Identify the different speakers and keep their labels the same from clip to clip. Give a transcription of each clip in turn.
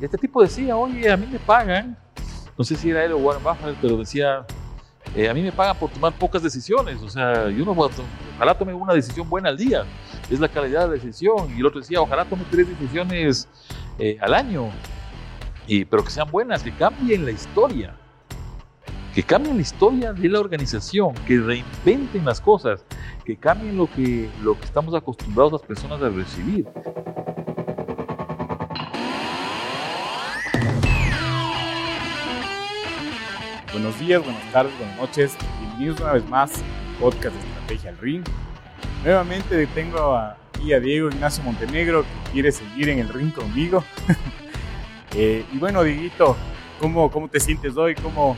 Speaker 1: este tipo decía, oye, a mí me pagan, no sé si era él o Warren Buffett, pero decía, eh, a mí me pagan por tomar pocas decisiones, o sea, yo no ojalá tome una decisión buena al día, es la calidad de la decisión, y el otro decía, ojalá tome tres decisiones eh, al año, y, pero que sean buenas, que cambien la historia, que cambien la historia de la organización, que reinventen las cosas, que cambien lo que, lo que estamos acostumbrados las personas a recibir.
Speaker 2: Buenos días, buenas tardes, buenas noches. Bienvenidos una vez más al podcast de Estrategia al Ring. Nuevamente tengo aquí a Diego Ignacio Montenegro que quiere seguir en el ring conmigo. Eh, y bueno, Dieguito, ¿cómo, ¿cómo te sientes hoy? ¿Cómo,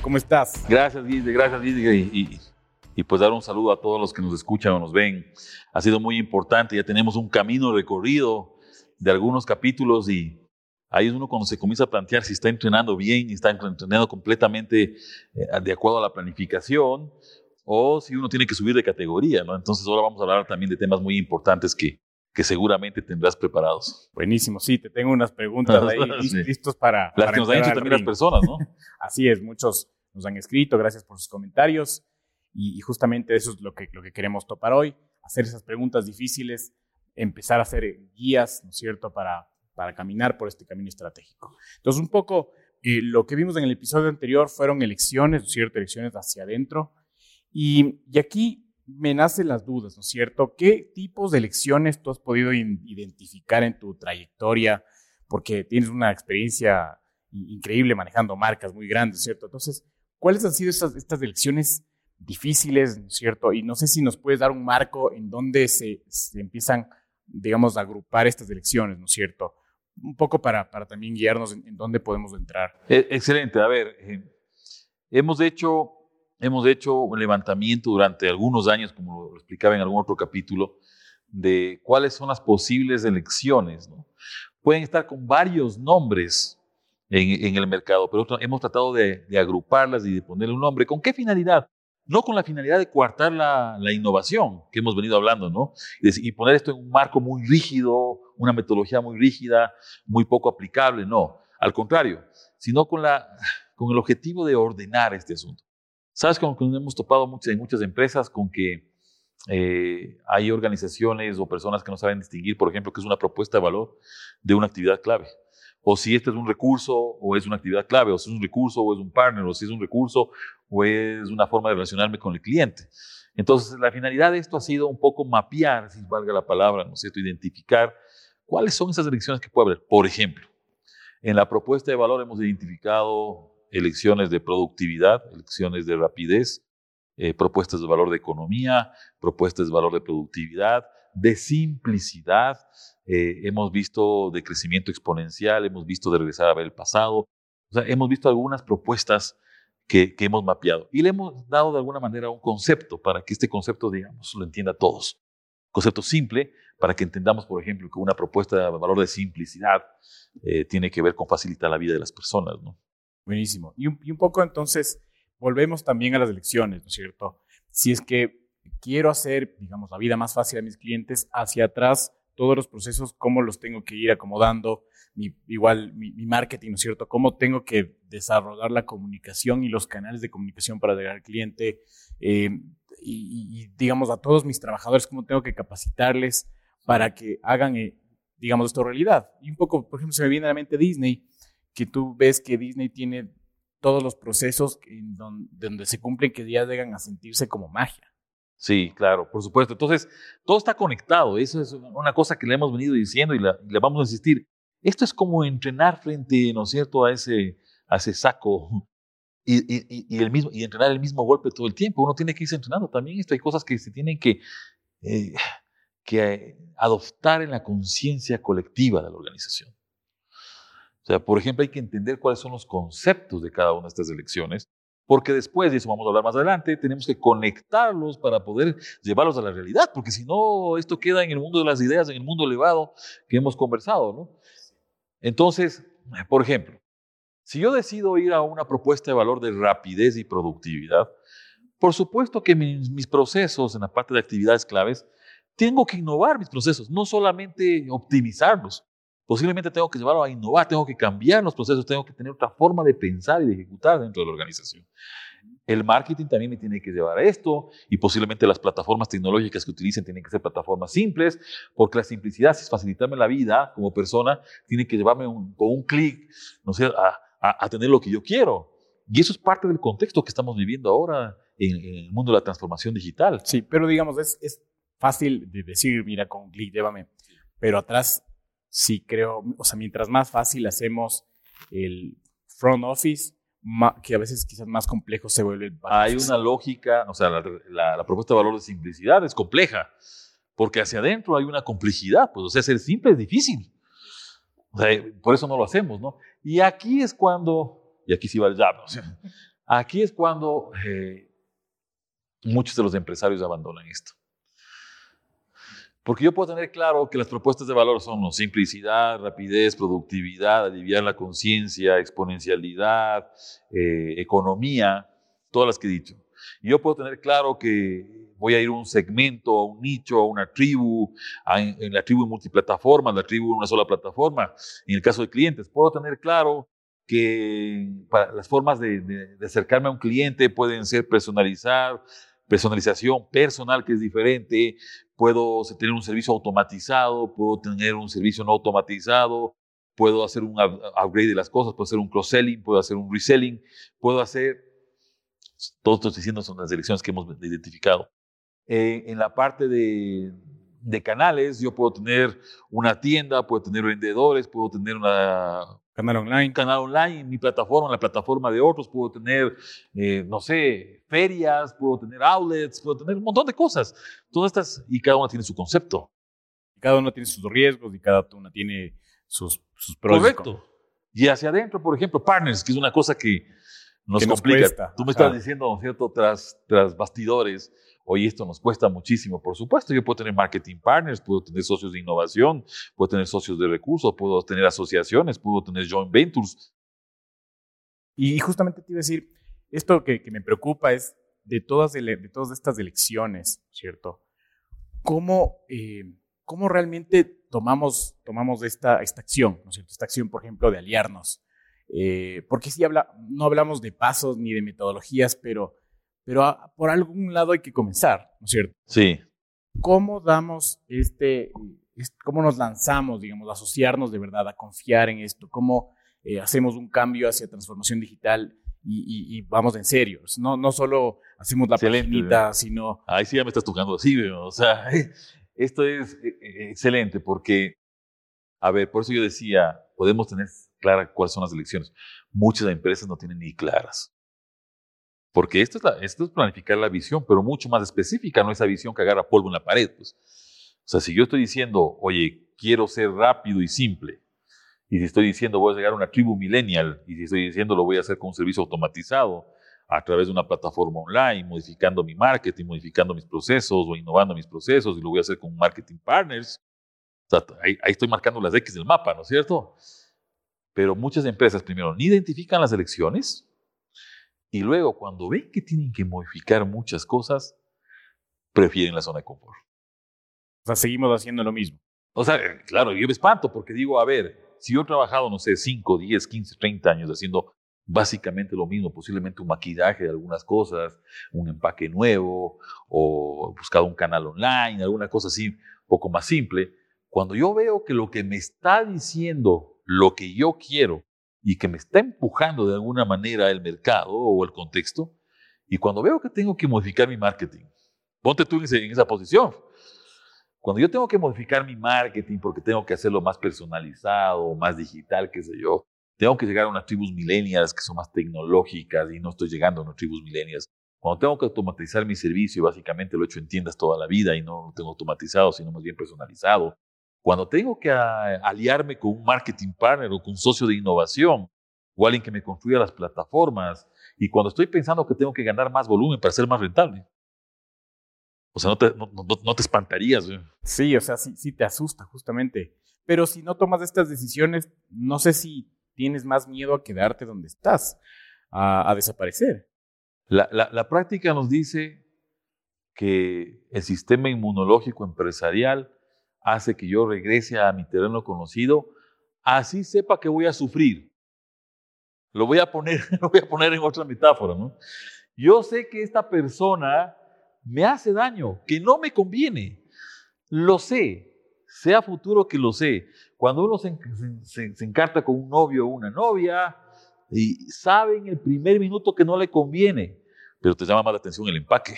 Speaker 2: cómo estás?
Speaker 1: Gracias, Guille, gracias, Guille. Y, y, pues dar un saludo a todos los que nos escuchan o nos ven. Ha sido muy importante, ya tenemos un camino recorrido de algunos capítulos y Ahí es uno cuando se comienza a plantear si está entrenando bien está entrenando completamente eh, de acuerdo a la planificación o si uno tiene que subir de categoría, ¿no? Entonces ahora vamos a hablar también de temas muy importantes que, que seguramente tendrás preparados.
Speaker 2: Buenísimo, sí, te tengo unas preguntas ahí listos para...
Speaker 1: Las que nos han hecho también las personas, ¿no?
Speaker 2: Así es, muchos nos han escrito, gracias por sus comentarios y, y, justamente eso es lo que, lo que queremos topar hoy, hacer esas preguntas difíciles, empezar a hacer guías, ¿no es cierto?, para, para caminar por este camino estratégico. Entonces, un poco eh, lo que vimos en el episodio anterior fueron elecciones, ¿no es cierto? Elecciones hacia adentro. Y, y aquí me nacen las dudas, ¿no es cierto? ¿Qué tipos de elecciones tú has podido identificar en tu trayectoria? Porque tienes una experiencia increíble manejando marcas muy grandes, ¿cierto? Entonces, ¿cuáles han sido estas, estas elecciones difíciles, ¿no es cierto? Y no sé si nos puedes dar un marco en donde se, se empiezan, digamos, agrupar estas elecciones, ¿no es cierto? Un poco para, para también guiarnos en, dónde podemos entrar.
Speaker 1: E, excelente. A ver, eh, hemos, hecho, hemos hecho un levantamiento durante algunos años, como lo explicaba en algún otro capítulo, de cuáles son las posibles elecciones. Pueden estar con varios nombres en, el mercado, pero hemos tratado de, agruparlas y de ponerle un nombre. ¿Con qué finalidad? No con la finalidad de coartar la, innovación que hemos venido hablando, ¿no? Y poner esto en un marco muy rígido, una metodología muy rígida, muy poco aplicable, no, al contrario, sino con, la, con el objetivo de ordenar este asunto. ¿Sabes con que hemos topado muchas, en muchas empresas con que eh, hay organizaciones o personas que no saben distinguir, por ejemplo, que es una propuesta de valor de una actividad clave? O si este es un recurso o es una actividad clave, o si es un recurso o es un partner, o si es un recurso o es una forma de relacionarme con el cliente. Entonces, la finalidad de esto ha sido un poco mapear, si valga la palabra, ¿no es cierto?, identificar ¿Cuáles son esas elecciones que puede haber? Por ejemplo, en la propuesta de valor hemos identificado elecciones de productividad, elecciones de rapidez, eh, propuestas de valor de economía, propuestas de valor de productividad, de simplicidad, eh, hemos visto de crecimiento exponencial, hemos visto de regresar a ver el pasado, o sea, hemos visto algunas propuestas que, que, hemos mapeado y le hemos dado de alguna manera un concepto para que este concepto, digamos, lo entienda todos. Concepto simple, para que entendamos, por ejemplo, que una propuesta de valor de simplicidad eh, tiene que ver con facilitar la vida de las personas.
Speaker 2: Buenísimo. Y un, poco entonces, volvemos también a las elecciones, ¿no es cierto? Si es que quiero hacer, digamos, la vida más fácil a mis clientes, hacia atrás, todos los procesos, cómo los tengo que ir acomodando, mi, igual mi, mi, marketing, ¿no es cierto? Cómo tengo que desarrollar la comunicación y los canales de comunicación para llegar al cliente. Eh, y, y, digamos, a todos mis trabajadores, cómo tengo que capacitarles para que hagan, eh, digamos, esto realidad. Y un poco, por ejemplo, se me viene a la mente Disney, que tú ves que Disney tiene todos los procesos en donde, donde se cumplen que ya llegan a sentirse como magia.
Speaker 1: Sí, claro, por supuesto. Entonces, todo está conectado. Eso es una cosa que le hemos venido diciendo y, la, le vamos a insistir. Esto es como entrenar frente, ¿no es cierto?, a ese, a ese saco y, y, y, el mismo, y entrenar el mismo golpe todo el tiempo. Uno tiene que irse entrenando también esto. Hay cosas que se tienen que eh, que adoptar en la conciencia colectiva de la organización. O sea, por ejemplo, hay que entender cuáles son los conceptos de cada una de estas elecciones, porque después, y eso vamos a hablar más adelante, tenemos que conectarlos para poder llevarlos a la realidad, porque si no, esto queda en el mundo de las ideas, en el mundo elevado que hemos conversado, ¿no? Entonces, por ejemplo, si yo decido ir a una propuesta de valor de rapidez y productividad, por supuesto que mis, mis procesos en la parte de actividades claves tengo que innovar mis procesos, no solamente optimizarlos. Posiblemente tengo que llevarlo a innovar, tengo que cambiar los procesos, tengo que tener otra forma de pensar y de ejecutar dentro de la organización. El marketing también me tiene que llevar a esto y posiblemente las plataformas tecnológicas que utilicen tienen que ser plataformas simples, porque la simplicidad, si es facilitarme la vida como persona, tiene que llevarme con un clic, no sé, a, a, tener lo que yo quiero. Y eso es parte del contexto que estamos viviendo ahora en, el mundo de la transformación digital.
Speaker 2: Sí, pero digamos, es, es fácil de decir, mira, con clic, llévame, pero atrás sí creo, o sea, mientras más fácil hacemos el front office, que a veces quizás más complejo se vuelve.
Speaker 1: Hay una lógica, o sea, la, propuesta de valor de simplicidad es compleja, porque hacia adentro hay una complejidad, pues, o sea, ser simple es difícil. O sea, por eso no lo hacemos, ¿no? Y aquí es cuando, y aquí sí va el jab, o sea, aquí es cuando eh, muchos de los empresarios abandonan esto. Porque yo puedo tener claro que las propuestas de valor son simplicidad, rapidez, productividad, aliviar la conciencia, exponencialidad, eh, economía, todas las que he dicho. Y yo puedo tener claro que voy a ir a un segmento, a un nicho, a una tribu, en la tribu en multiplataforma, la tribu en una sola plataforma. En el caso de clientes, puedo tener claro que las formas de, de acercarme a un cliente pueden ser personalizar, personalización personal que es diferente, puedo tener un servicio automatizado, puedo tener un servicio no automatizado, puedo hacer un upgrade de las cosas, puedo hacer un cross-selling, puedo hacer un reselling, puedo hacer, todos estos diciendo son las elecciones que hemos identificado. Eh, en la parte de, de canales, yo puedo tener una tienda, puedo tener vendedores, puedo tener una
Speaker 2: Canal online.
Speaker 1: Canal online, mi plataforma, la plataforma de otros, puedo tener, eh, no sé, ferias, puedo tener outlets, puedo tener un montón de cosas. Todas estas, y cada una tiene su concepto.
Speaker 2: Cada una tiene sus riesgos y cada una tiene sus, sus pros.
Speaker 1: Correcto. Y hacia adentro, por ejemplo, partners, que es una cosa que nos complica. Tú me estás diciendo, ¿no es cierto?, tras, tras bastidores, Hoy esto nos cuesta muchísimo, por supuesto. Yo puedo tener marketing partners, puedo tener socios de innovación, puedo tener socios de recursos, puedo tener asociaciones, puedo tener joint ventures.
Speaker 2: Y justamente te iba a decir, esto que, me preocupa es de todas, de, todas estas elecciones, ¿cierto? ¿Cómo, eh, cómo realmente tomamos, tomamos esta, esta acción, ¿no es cierto? Esta acción, por ejemplo, de aliarnos. Eh, porque si habla, no hablamos de pasos ni de metodologías, pero pero por algún lado hay que comenzar, ¿no es cierto?
Speaker 1: Sí.
Speaker 2: ¿Cómo damos este, cómo nos lanzamos, digamos, a asociarnos de verdad, a confiar en esto? ¿Cómo eh, hacemos un cambio hacia transformación digital y, vamos en serio? No, no solo hacemos la paginita, sino...
Speaker 1: Ahí sí ya me estás tocando así, o sea, esto es eh, eh, excelente porque, a ver, por eso yo decía, podemos tener claras cuáles son las elecciones. Muchas empresas no tienen ni claras. Porque esto es, esto es planificar la visión, pero mucho más específica, no esa visión que agarra polvo en la pared. Pues. O sea, si yo estoy diciendo, oye, quiero ser rápido y simple, y si estoy diciendo voy a llegar a una tribu millennial, y si estoy diciendo lo voy a hacer con un servicio automatizado a través de una plataforma online, modificando mi marketing, modificando mis procesos o innovando mis procesos, y lo voy a hacer con marketing partners, o sea, ahí, ahí estoy marcando las X del mapa, ¿no es cierto? Pero muchas empresas primero ni identifican las elecciones, y luego, cuando ven que tienen que modificar muchas cosas, prefieren la zona de confort.
Speaker 2: O sea, seguimos haciendo lo mismo.
Speaker 1: O sea, claro, yo me espanto porque digo, a ver, si yo he trabajado, no sé, 5, 10, 15, 30 años haciendo básicamente lo mismo, posiblemente un maquillaje de algunas cosas, un empaque nuevo, o buscado un canal online, alguna cosa así, un poco más simple. Cuando yo veo que lo que me está diciendo, lo que yo quiero, y que me está empujando de alguna manera el mercado o el contexto, y cuando veo que tengo que modificar mi marketing, ponte tú en, esa posición. Cuando yo tengo que modificar mi marketing porque tengo que hacerlo más personalizado, más digital, qué sé yo, tengo que llegar a unas tribus millennials que son más tecnológicas y no estoy llegando a unas tribus millennials. Cuando tengo que automatizar mi servicio, básicamente lo he hecho en tiendas toda la vida y no lo tengo automatizado, sino más bien personalizado. Cuando tengo que aliarme con un marketing partner o con un socio de innovación o alguien que me construya las plataformas y cuando estoy pensando que tengo que ganar más volumen para ser más rentable. O sea, no te, no, te espantarías.
Speaker 2: Sí, o sea, sí, sí te asusta justamente. Pero si no tomas estas decisiones, no sé si tienes más miedo a quedarte donde estás, a, desaparecer.
Speaker 1: La, la, la práctica nos dice que el sistema inmunológico empresarial hace que yo regrese a mi terreno conocido así sepa que voy a sufrir. Lo voy a poner, lo voy a poner en otra metáfora, ¿no? Yo sé que esta persona me hace daño, que no me conviene. Lo sé, sea futuro que lo sé. Cuando uno se, se, encarta con un novio o una novia y sabe en el primer minuto que no le conviene, pero te llama más la atención el empaque.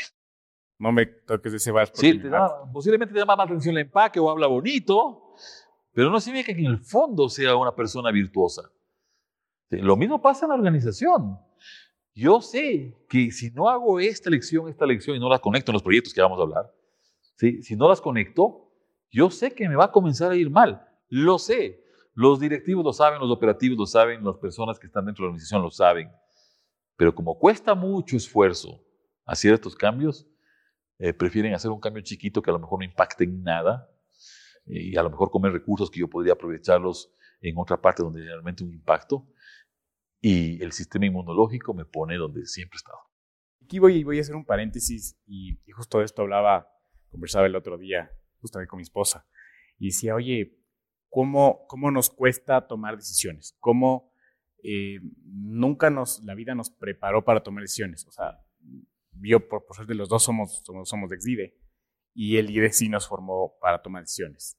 Speaker 2: No me toques ese vas.
Speaker 1: Sí, posiblemente te llama más atención el empaque o habla bonito, pero no significa que en el fondo sea una persona virtuosa. Lo mismo pasa en la organización. Yo sé que si no hago esta lección, esta lección y no la conecto en los proyectos que vamos a hablar, ¿sí? si no las conecto, yo sé que me va a comenzar a ir mal. Lo sé. Los directivos lo saben, los operativos lo saben, las personas que están dentro de la organización lo saben. Pero como cuesta mucho esfuerzo hacer estos cambios, eh, prefieren hacer un cambio chiquito que a lo mejor no impacte en nada y a lo mejor comer recursos que yo podría aprovecharlos en otra parte donde realmente un impacto y el sistema inmunológico me pone donde siempre he estado.
Speaker 2: Aquí voy, voy a hacer un paréntesis y, justo de esto hablaba, conversaba el otro día justamente con mi esposa y decía, oye, ¿cómo, cómo nos cuesta tomar decisiones? ¿Cómo eh, nunca nos, la vida nos preparó para tomar decisiones? O sea, yo por, por ser de los dos somos, somos, somos de XIDE y el IDE sí nos formó para tomar decisiones.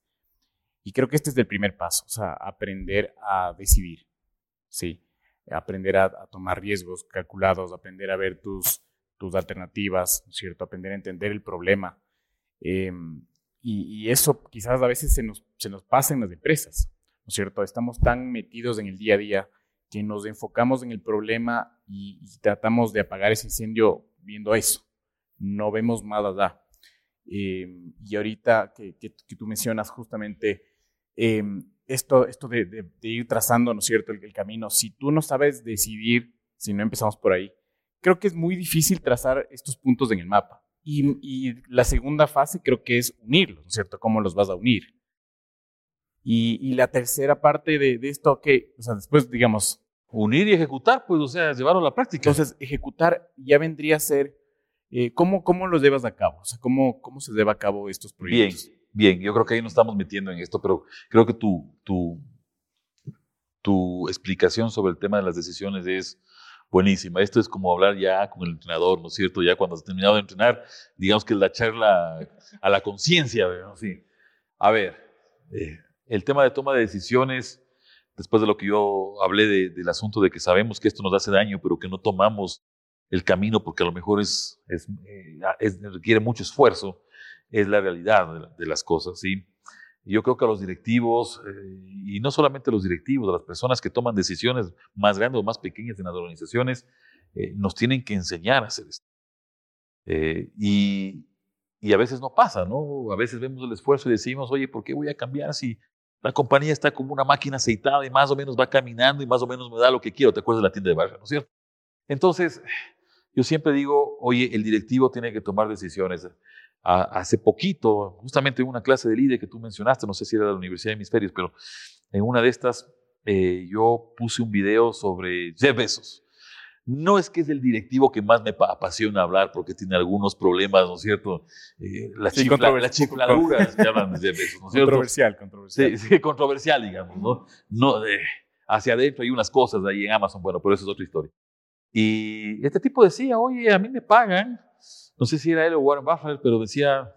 Speaker 2: Y creo que este es el primer paso, o sea, aprender a decidir, ¿sí? aprender a, tomar riesgos calculados, aprender a ver tus, tus alternativas, ¿cierto? Aprender a entender el problema. Em, y, eso quizás a veces se nos, se nos pasa en las empresas, ¿no es cierto? Estamos tan metidos en el día a día que nos enfocamos en el problema y, tratamos de apagar ese incendio viendo eso. No vemos más allá. Em, y ahorita que, que, tú mencionas justamente em, esto, esto de, ir trazando, ¿no es cierto?, el, camino. Si tú no sabes decidir, si no empezamos por ahí, creo que es muy difícil trazar estos puntos en el mapa. Y, la segunda fase creo que es unirlos, ¿no es cierto? ¿Cómo los vas a unir? Y, la tercera parte de, esto, que, o sea, después, digamos...
Speaker 1: Unir y ejecutar, pues, o sea, llevarlo a la práctica.
Speaker 2: Entonces, ejecutar ya vendría a ser, eh, ¿cómo, ¿cómo los llevas a cabo? O sea, ¿cómo, cómo se lleva a cabo estos proyectos?
Speaker 1: Bien bien, yo creo que ahí nos estamos metiendo en esto, pero creo que tu, tu, tu explicación sobre el tema de las decisiones es buenísima. Esto es como hablar ya con el entrenador, ¿no es cierto? Ya cuando has terminado de entrenar, digamos que es la charla a la conciencia, ¿no? Sí. A ver, eh, el tema de toma de decisiones, después de lo que yo hablé del asunto de que sabemos que esto nos hace daño, pero que no tomamos el camino porque a lo mejor es, es, eh, es requiere mucho esfuerzo, es la realidad de, las cosas, ¿sí? Yo creo que a los directivos, eh, y no solamente a los directivos, a las personas que toman decisiones más grandes o más pequeñas en las organizaciones, eh, nos tienen que enseñar a hacer esto. Y, y, a veces no pasa, ¿no? A veces vemos el esfuerzo y decimos, oye, ¿por qué voy a cambiar si la compañía está como una máquina aceitada y más o menos va caminando y más o menos me da lo que quiero? ¿Te acuerdas de la tienda de barrio, no es cierto? Entonces, yo siempre digo, oye, el directivo tiene que tomar decisiones hace poquito, justamente en una clase de líder que tú mencionaste, no sé si era de la Universidad de Hemisferios, pero en una de estas eh, yo puse un video sobre Jeff Bezos. No es que es el directivo que más me apasiona hablar porque tiene algunos problemas, ¿no es cierto? Eh, las, sí, chifladuras que hablan de Bezos, ¿no es cierto?
Speaker 2: Controversial, controversial.
Speaker 1: Sí, controversial, digamos, ¿no? no eh, hacia adentro hay unas cosas ahí en Amazon, bueno, pero eso es otra historia. Y este tipo decía, oye, a mí me pagan no sé si era él o Warren Buffett, pero decía,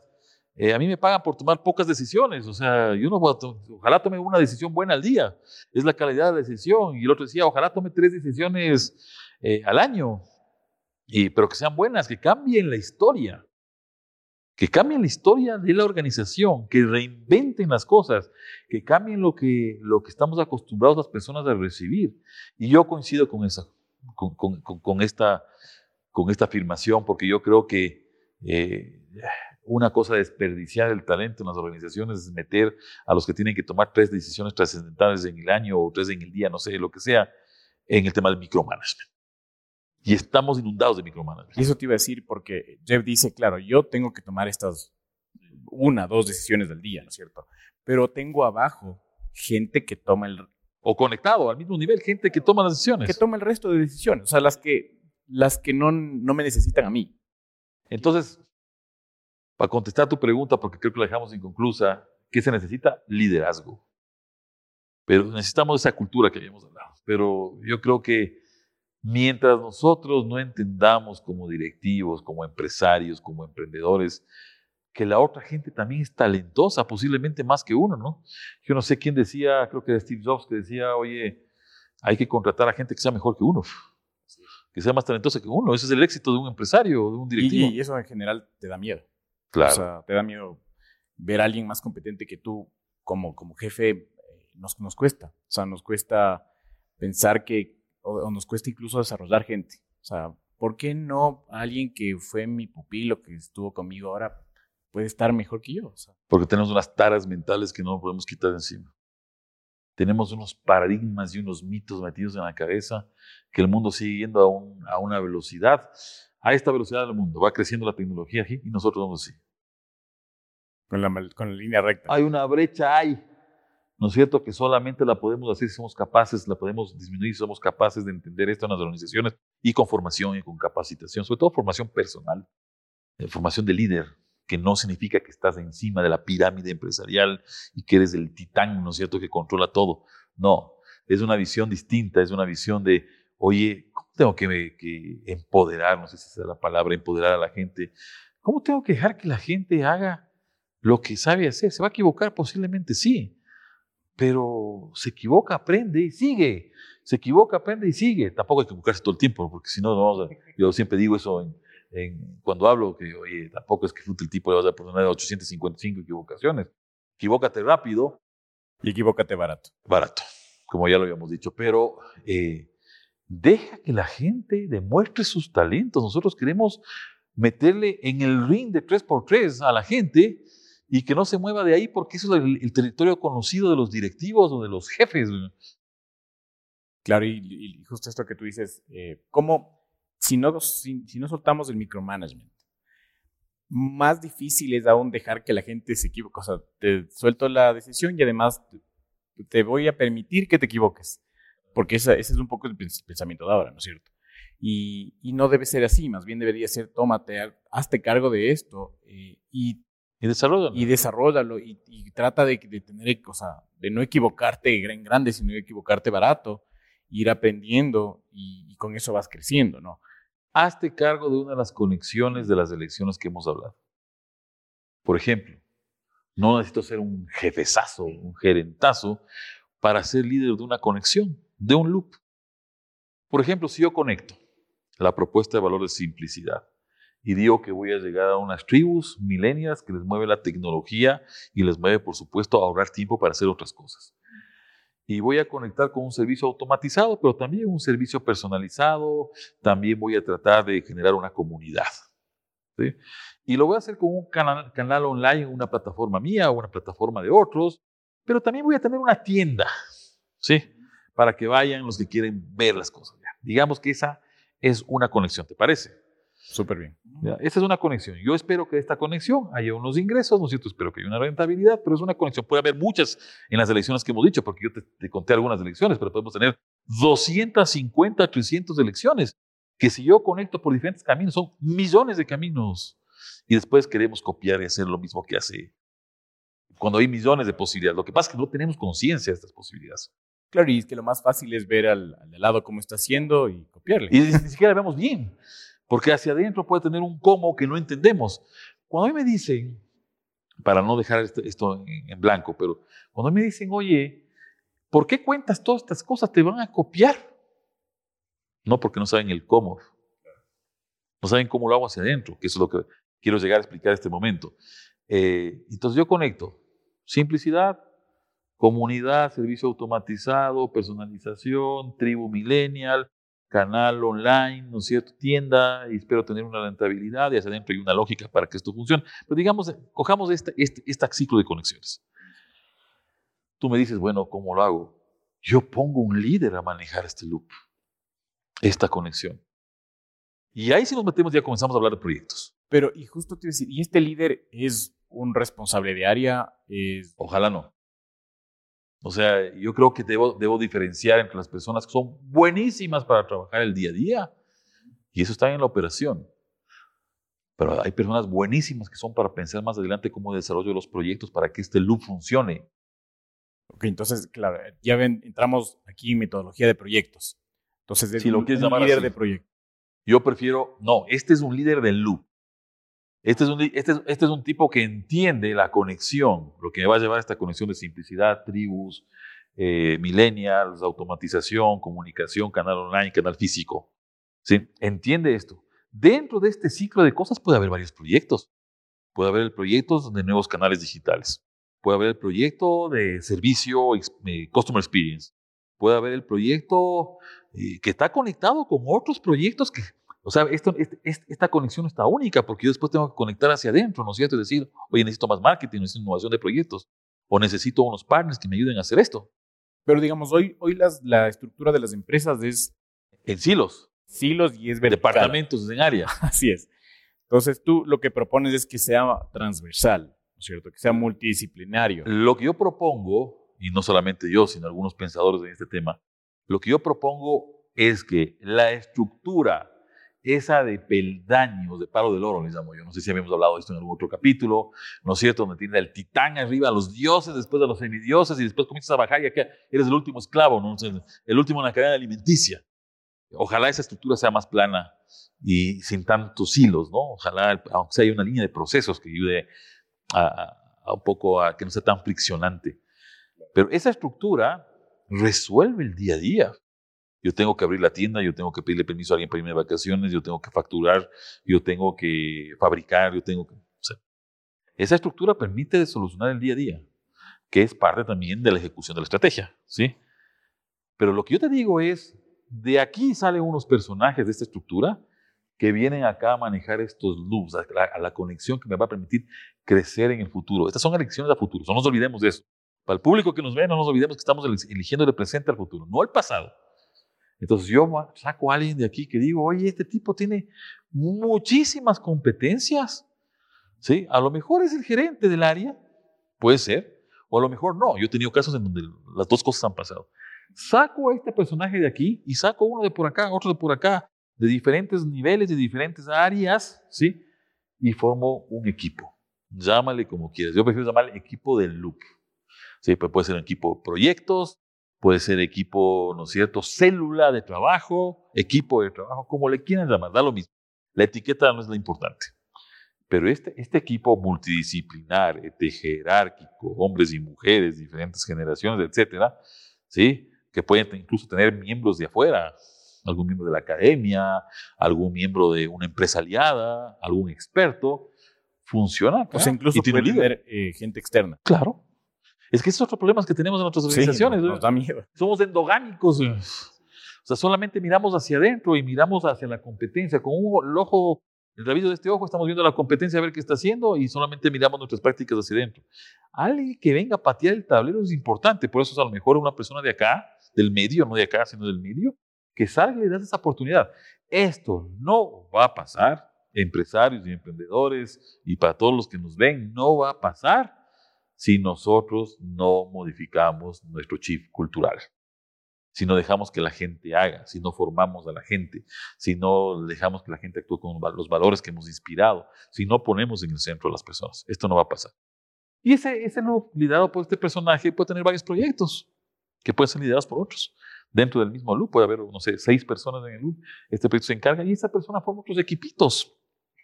Speaker 1: eh, a mí me pagan por tomar pocas decisiones, o sea, yo no ojalá tome una decisión buena al día, es la calidad de la decisión. Y el otro decía, ojalá tome tres decisiones eh, al año, pero que sean buenas, que cambien la historia, que cambien la historia de la organización, que reinventen las cosas, que cambien lo que, lo que estamos acostumbrados las personas a recibir. Y yo coincido con, esta con esta afirmación, porque yo creo que eh, una cosa desperdiciar el talento en las organizaciones es meter a los que tienen que tomar tres decisiones trascendentales en el año o tres en el día, no sé, lo que sea, en el tema del micromanagement. Y estamos inundados de micromanagement.
Speaker 2: Y eso te iba a decir porque Jeff dice, claro, yo tengo que tomar estas una, dos decisiones del día, ¿no es cierto? Pero tengo abajo gente que toma el...
Speaker 1: O conectado al mismo nivel, gente que toma las decisiones.
Speaker 2: Que toma el resto de decisiones. O sea, las que las que no, no me necesitan a mí.
Speaker 1: Entonces, para contestar tu pregunta, porque creo que la dejamos inconclusa, ¿qué se necesita? Liderazgo. Pero necesitamos esa cultura que habíamos hablado. Pero yo creo que mientras nosotros no entendamos como directivos, como empresarios, como emprendedores, que la otra gente también es talentosa, posiblemente más que uno, ¿no? Yo no sé quién decía, creo que Steve Jobs, que decía, oye, hay que contratar a gente que sea mejor que uno, que sea más talentosa que uno. Ese es el éxito de un empresario, de un directivo.
Speaker 2: Y, eso en general te da miedo.
Speaker 1: Claro.
Speaker 2: O sea, te da miedo ver a alguien más competente que tú como, como jefe, eh, nos, nos cuesta. O sea, nos cuesta pensar que, o, nos cuesta incluso desarrollar gente. O sea, ¿por qué no alguien que fue mi pupilo, que estuvo conmigo ahora, puede estar mejor que yo?
Speaker 1: Porque tenemos unas taras mentales que no podemos quitar de encima. Tenemos unos paradigmas y unos mitos metidos en la cabeza que el mundo sigue yendo a, un, a una velocidad. A esta velocidad del mundo va creciendo la tecnología aquí y nosotros vamos así.
Speaker 2: Con la, con la línea recta.
Speaker 1: Hay una brecha, hay. ¿No es cierto? Que solamente la podemos hacer si somos capaces, la podemos disminuir si somos capaces de entender esto en las organizaciones y con formación y con capacitación, sobre todo formación personal, eh, formación de líder, que no significa que estás encima de la pirámide empresarial y que eres el titán, ¿no es cierto?, que controla todo. No, es una visión distinta, es una visión de, oye, ¿cómo tengo que, que empoderar, no sé si es la palabra, empoderar a la gente? ¿Cómo tengo que dejar que la gente haga lo que sabe hacer? ¿Se va a equivocar? Posiblemente sí pero se equivoca, aprende y sigue. Se equivoca, aprende y sigue. Tampoco hay que equivocarse todo el tiempo, porque si no, no yo siempre digo eso en, cuando hablo, que oye, tampoco es que el tipo de vas a de 855 equivocaciones. Equivócate rápido.
Speaker 2: Y equivócate barato.
Speaker 1: Barato, como ya lo habíamos dicho. Pero eh, deja que la gente demuestre sus talentos. Nosotros queremos meterle en el ring de 3x3 a la gente y que no se mueva de ahí porque eso es el, territorio conocido de los directivos o de los jefes.
Speaker 2: Claro, y, justo esto que tú dices, eh, ¿cómo, si no, si, no soltamos el micromanagement, más difícil es aún dejar que la gente se equivoque. O sea, te suelto la decisión y además te, voy a permitir que te equivoques. Porque ese, es un poco el pensamiento de ahora, ¿no es cierto? Y, no debe ser así, más bien debería ser, tómate, hazte cargo de esto eh, y
Speaker 1: y desarrollalo.
Speaker 2: Y desarrollalo y, trata de, tener, o sea, de no equivocarte en grande, sino de equivocarte barato, ir aprendiendo y, con eso vas creciendo, ¿no?
Speaker 1: Hazte cargo de una de las conexiones de las elecciones que hemos hablado. Por ejemplo, no necesito ser un jefezazo, un gerentazo para ser líder de una conexión, de un loop. Por ejemplo, si yo conecto la propuesta de valor de simplicidad y digo que voy a llegar a unas tribus milenias que les mueve la tecnología y les mueve, por supuesto, a ahorrar tiempo para hacer otras cosas. Y voy a conectar con un servicio automatizado, pero también un servicio personalizado. También voy a tratar de generar una comunidad. Y lo voy a hacer con un canal, canal online, una plataforma mía o una plataforma de otros, pero también voy a tener una tienda, ¿sí? Para que vayan los que quieren ver las cosas. Digamos que esa es una conexión, ¿te parece?
Speaker 2: Súper bien.
Speaker 1: Esta es una conexión. Yo espero que esta conexión haya unos ingresos, ¿no es cierto? Espero que haya una rentabilidad, pero es una conexión. Puede haber muchas en las elecciones que hemos dicho, porque yo te, conté algunas elecciones, pero podemos tener 250, 300 elecciones, que si yo conecto por diferentes caminos, son millones de caminos. Y después queremos copiar y hacer lo mismo que hace cuando hay millones de posibilidades. Lo que pasa es que no tenemos conciencia de estas posibilidades.
Speaker 2: Claro, y es que lo más fácil es ver al, al lado cómo está haciendo y copiarle.
Speaker 1: Y ni siquiera vemos bien. Porque hacia adentro puede tener un cómo que no entendemos. Cuando a mí me dicen, para no dejar esto en blanco, pero cuando me dicen, oye, ¿por qué cuentas todas estas cosas? Te van a copiar. No porque no saben el cómo. No saben cómo lo hago hacia adentro, que eso es lo que quiero llegar a explicar este momento. Eh, entonces yo conecto simplicidad, comunidad, servicio automatizado, personalización, tribu millennial, canal online, ¿no es cierto? Tienda, y espero tener una rentabilidad, y hacia adentro hay una lógica para que esto funcione. Pero digamos, cojamos este, este, este ciclo de conexiones. Tú me dices, bueno, ¿cómo lo hago? Yo pongo un líder a manejar este loop, esta conexión. Y ahí si nos metemos ya comenzamos a hablar de proyectos.
Speaker 2: Pero, y justo te decir, ¿y este líder es un responsable de área? Es...
Speaker 1: Ojalá no. O sea, yo creo que debo, debo diferenciar entre las personas que son buenísimas para trabajar el día a día y eso está en la operación. Pero hay personas buenísimas que son para pensar más adelante cómo desarrollo los proyectos para que este loop funcione.
Speaker 2: Ok, entonces, claro, ya ven, entramos aquí en metodología de proyectos. Entonces, es
Speaker 1: Si lo
Speaker 2: un,
Speaker 1: quieres
Speaker 2: un
Speaker 1: llamar
Speaker 2: líder
Speaker 1: así.
Speaker 2: de proyecto.
Speaker 1: Yo prefiero, no, este es un líder del loop. Este es, un, li- este, es, este es un tipo que entiende la conexión, lo que me va a llevar a esta conexión de simplicidad, tribus, eh, millennials, automatización, comunicación, canal online, canal físico. ¿Sí? Entiende esto. Dentro de este ciclo de cosas puede haber varios proyectos. Puede haber el proyecto de nuevos canales digitales. Puede haber el proyecto de servicio, eh, customer experience. Puede haber el proyecto eh, que está conectado con otros proyectos que, o sea, esto, este- este- esta conexión está única porque yo después tengo que conectar hacia adentro, ¿no es cierto? Es decir, oye, necesito más marketing, necesito innovación de proyectos, o necesito unos partners que me ayuden a hacer esto.
Speaker 2: Pero digamos, hoy, hoy las, la estructura de las empresas es
Speaker 1: En silos,
Speaker 2: silos y es vertical.
Speaker 1: departamentos en área.
Speaker 2: Así es. Entonces tú lo que propones es que sea transversal, ¿no es cierto? Que sea multidisciplinario.
Speaker 1: Lo que yo propongo, y no solamente yo, sino algunos pensadores en este tema, lo que yo propongo es que la estructura, esa de peldaños, de palo del oro, les llamo yo, no sé si habíamos hablado de esto en algún otro capítulo, ¿no es cierto? Donde tiene el titán arriba, a los dioses, después a los semidioses, y después comienzas a bajar y acá eres el último esclavo, ¿no? El último en la cadena alimenticia. Ojalá esa estructura sea más plana y sin tantos hilos, ¿no? Ojalá, aunque sea haya una línea de procesos que ayude a- a un poco a que no sea tan friccionante. Pero esa estructura resuelve el día a día. Yo tengo que abrir la tienda, yo tengo que pedirle permiso a alguien para irme de vacaciones, yo tengo que facturar, yo tengo que fabricar, yo tengo que... o sea, esa estructura permite solucionar el día a día, que es parte también de la ejecución de la estrategia, ¿sí? Pero lo que yo te digo es, de aquí salen unos personajes de esta estructura que vienen acá a manejar estos loops, a la, a la conexión que me va a permitir crecer en el futuro. Estas son elecciones a futuro, no nos olvidemos de eso. Para el público que nos ve, no nos olvidemos que estamos eli- eligiendo el presente al futuro, no el pasado. Entonces yo saco a alguien de aquí que digo, oye, este tipo tiene muchísimas competencias. ¿Sí? A lo mejor es el gerente del área, puede ser, o a lo mejor no. Yo he tenido casos en donde las dos cosas han pasado. Saco a este personaje de aquí y saco uno de por acá, otro de por acá, de diferentes niveles, de diferentes áreas, ¿sí? Y formo un equipo. Llámale como quieras. Yo prefiero llamarle equipo del loop. Sí, pues puede ser un equipo de proyectos, puede ser equipo, ¿no es cierto?, célula de trabajo, equipo de trabajo, como le quieran llamar, da lo mismo. La etiqueta no es lo importante. Pero este, este equipo multidisciplinar, este, jerárquico, hombres y mujeres, diferentes generaciones, etcétera, ¿sí? que pueden incluso tener miembros de afuera, algún miembro de la academia, algún miembro de una empresa aliada, algún experto, funciona.
Speaker 2: O sea, incluso
Speaker 1: y tiene
Speaker 2: puede
Speaker 1: líder.
Speaker 2: tener eh, gente externa.
Speaker 1: Claro. Es que esos son otros problemas que tenemos en nuestras
Speaker 2: Sí,
Speaker 1: organizaciones.
Speaker 2: nos,
Speaker 1: ¿no?
Speaker 2: nos da miedo.
Speaker 1: Somos endogámicos. eh. O sea, solamente miramos hacia adentro y miramos hacia la competencia. Con un, el ojo, el rabillo de este ojo, estamos viendo la competencia a ver qué está haciendo y solamente miramos nuestras prácticas hacia adentro. Alguien que venga a patear el tablero es importante. Por eso es a lo mejor una persona de acá, del medio, no de acá, sino del medio, que salga y le das esa oportunidad. Esto no va a pasar. Empresarios y emprendedores y para todos los que nos ven, no va a pasar si nosotros no modificamos nuestro chip cultural si no dejamos que la gente haga, si no formamos a la gente, si no dejamos que la gente actúe con los valores que hemos inspirado, si no ponemos en el centro a las personas. Esto no va a pasar. Y ese, loop liderado por este personaje puede tener varios proyectos que pueden ser liderados por otros. Dentro del mismo loop puede haber, no sé, seis personas en el loop. Este proyecto se encarga y esa persona forma otros equipitos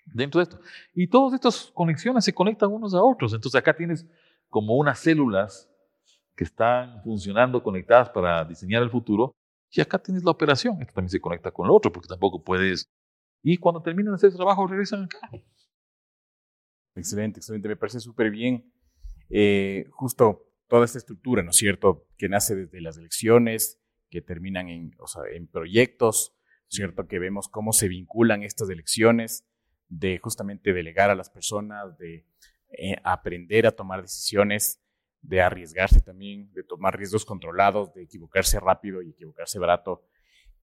Speaker 1: dentro de esto. Y todas estas conexiones se conectan unos a otros. Entonces acá tienes como unas células que están funcionando conectadas para diseñar el futuro. Y acá tienes la operación. Esto también se conecta con lo otro, porque tampoco puedes. Y cuando terminan de hacer trabajo, regresan acá.
Speaker 2: Excelente, excelente. Me parece súper bien. Eh, justo toda esta estructura, ¿no es cierto? Que nace desde las elecciones, que terminan en, o sea, en proyectos, ¿cierto? Que vemos cómo se vinculan estas elecciones, de justamente delegar a las personas, de eh, aprender a tomar decisiones, de arriesgarse también, de tomar riesgos controlados, de equivocarse rápido y equivocarse barato.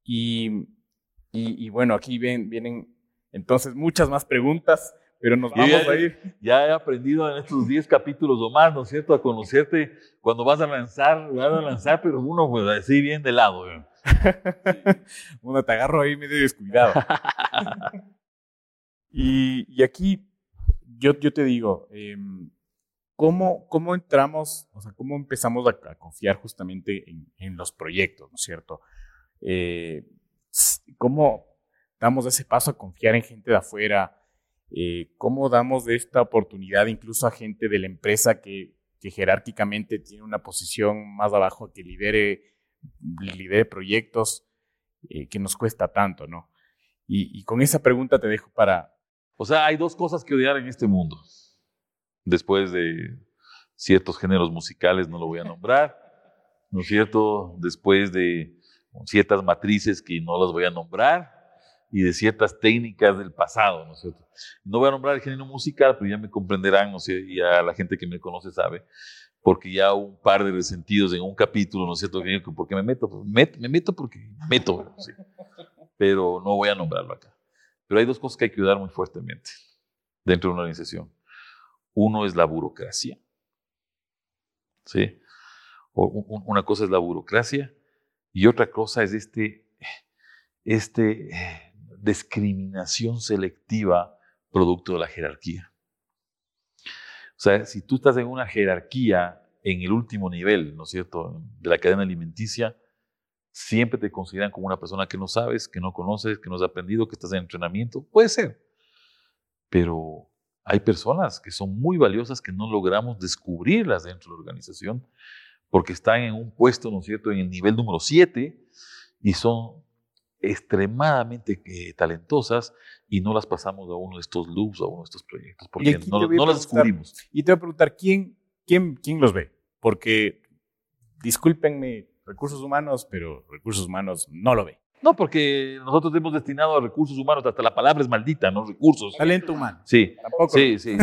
Speaker 2: Y, y, y bueno, aquí ven, vienen entonces muchas más preguntas, pero nos vamos
Speaker 1: ya-
Speaker 2: a ir.
Speaker 1: Ya he aprendido en estos 10 capítulos o más, ¿no es cierto?, a conocerte cuando vas a lanzar, vas a lanzar, pero uno, pues así bien de lado. ¿eh?
Speaker 2: Uno te agarro ahí medio descuidado. y, y aquí yo, te digo, em, ¿cómo, entramos, o sea, cómo empezamos a, confiar justamente en, los proyectos, ¿no es cierto? Eh, ¿Cómo damos ese paso a confiar en gente de afuera? Eh, ¿Cómo damos esta oportunidad incluso a gente de la empresa que, jerárquicamente tiene una posición más abajo que lidere, lidere proyectos eh, que nos cuesta tanto, ¿no? Y, con esa pregunta te dejo para...
Speaker 1: O sea, hay dos cosas que odiar en este mundo. Después de ciertos géneros musicales, no lo voy a nombrar, ¿no es cierto? Después de ciertas matrices que no las voy a nombrar y de ciertas técnicas del pasado, ¿no es cierto? No voy a nombrar el género musical, pero ya me comprenderán, ¿no sé, y ya la gente que me conoce sabe, porque ya un par de resentidos en un capítulo, ¿no es cierto? ¿Por qué me meto? Pues me meto porque meto, ¿sí? pero no voy a nombrarlo acá. Pero hay dos cosas que hay que cuidar muy fuertemente dentro de una organización. Uno es la burocracia. ¿Sí? una cosa es la burocracia y otra cosa es este, este discriminación selectiva producto de la jerarquía. O sea, si tú estás en una jerarquía en el último nivel, ¿no es cierto?, de la cadena alimenticia, siempre te consideran como una persona que no sabes, que no conoces, que no has aprendido, que estás en entrenamiento. Puede ser. Pero hay personas que son muy valiosas que no logramos descubrirlas dentro de la organización porque están en un puesto, ¿no es cierto?, en el nivel número 7 y son extremadamente eh, talentosas y no las pasamos a uno de estos loops, a uno de estos proyectos, porque no, no las descubrimos.
Speaker 2: Y te voy a preguntar, ¿quién, quién, quién los ve? Porque, discúlpenme, recursos humanos, pero recursos humanos no lo ve.
Speaker 1: No, porque nosotros hemos destinado a recursos humanos, hasta la palabra es maldita, ¿no? Recursos.
Speaker 2: Talento humano.
Speaker 1: Sí, sí, sí.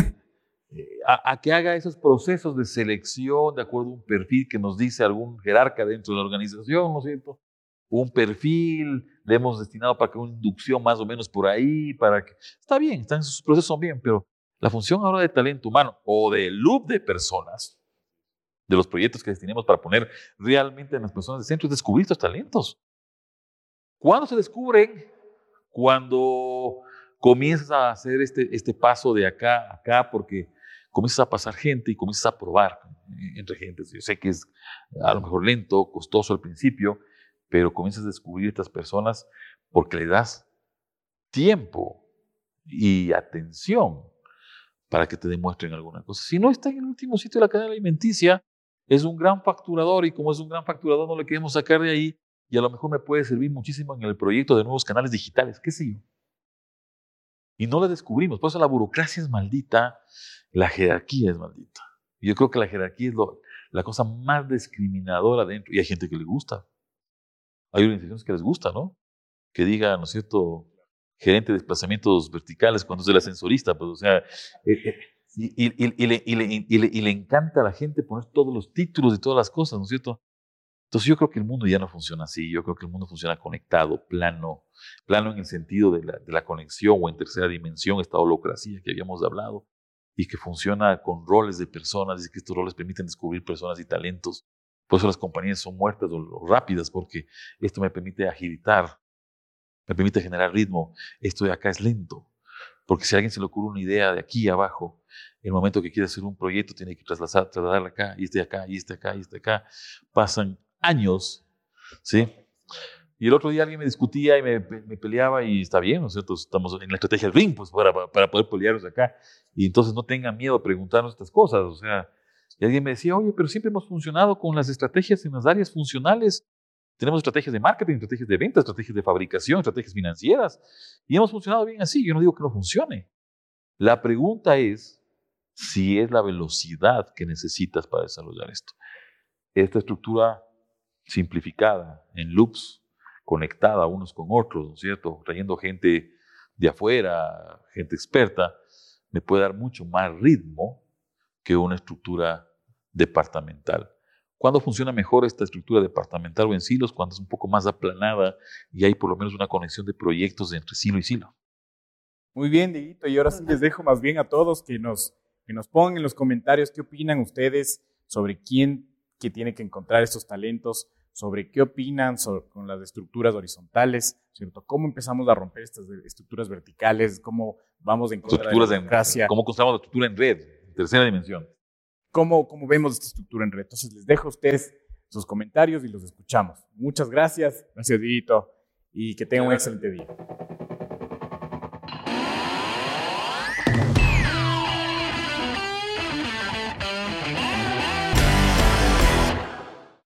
Speaker 1: A, que haga esos procesos de selección de acuerdo a un perfil que nos dice algún jerarca dentro de la organización, ¿no es cierto? Un perfil, le hemos destinado para que una inducción más o menos por ahí, para que... Está bien, están sus procesos son bien, pero la función ahora de talento humano o de loop de personas de los proyectos que destinemos para poner realmente en las personas de centro es descubrir estos talentos. ¿Cuándo se descubren? Cuando comienzas a hacer este, este paso de acá a acá, porque comienzas a pasar gente y comienzas a probar entre gente. Yo sé que es a lo mejor lento, costoso al principio, pero comienzas a descubrir estas personas porque le das tiempo y atención para que te demuestren alguna cosa. Si no está en el último sitio de la cadena alimenticia, es un gran facturador y como es un gran facturador no le queremos sacar de ahí y a lo mejor me puede servir muchísimo en el proyecto de nuevos canales digitales, qué sé yo. Y no le descubrimos. Por eso la burocracia es maldita, la jerarquía es maldita. yo creo que la jerarquía es la cosa más discriminadora dentro. Y hay gente que le gusta. Hay organizaciones que les gusta, ¿no? Que diga, ¿no es cierto? Gerente de desplazamientos verticales cuando es el ascensorista, pues, o sea, eh, eh, y, le, encanta a la gente poner todos los títulos y todas las cosas, ¿no es cierto? Entonces yo creo que el mundo ya no funciona así, yo creo que el mundo funciona conectado, plano, plano en el sentido de la, conexión o en tercera dimensión, esta holocracia que habíamos hablado, y que funciona con roles de personas, y que estos roles permiten descubrir personas y talentos. Por eso las compañías son muertas o rápidas, porque esto me permite agilitar, me permite generar ritmo, esto de acá es lento, porque si a alguien se le ocurre una idea de aquí abajo, el momento que quiere hacer un proyecto tiene que trasladar, trasladarla acá, y este acá, y este acá, y este acá. Pasan años, ¿sí? Y el otro día alguien me discutía y me, peleaba y está bien, ¿no? Estamos en la estrategia del ring, pues, para, poder pelearnos acá. Y entonces no tengan miedo a preguntarnos estas cosas, o sea, y alguien me decía, oye, pero siempre hemos funcionado con las estrategias en las áreas funcionales. Tenemos estrategias de marketing, estrategias de venta, estrategias de fabricación, estrategias financieras. Y hemos funcionado bien así. Yo no digo que no funcione. La pregunta es si es la velocidad que necesitas para desarrollar esto. Esta estructura simplificada en loops, conectada unos con otros, ¿no es cierto? Trayendo gente de afuera, gente experta, me puede dar mucho más ritmo que una estructura departamental. ¿Cuándo funciona mejor esta estructura departamental o en silos? Cuando es un poco más aplanada y hay por lo menos una conexión de proyectos entre silo y silo.
Speaker 2: Muy bien, Dieguito. Y ahora sí les dejo más bien a todos que nos, que nos pongan en los comentarios qué opinan ustedes sobre quién que tiene que encontrar estos talentos, sobre qué opinan con las estructuras horizontales, ¿cierto? ¿Cómo empezamos a romper estas estructuras verticales? ¿Cómo vamos en contra de la democracia?
Speaker 1: ¿Cómo construimos la estructura en red, tercera dimensión?
Speaker 2: cómo, cómo vemos esta estructura en red. Entonces les dejo a ustedes sus comentarios y los escuchamos. Muchas gracias. Gracias, Dito. Y que tengan un excelente día.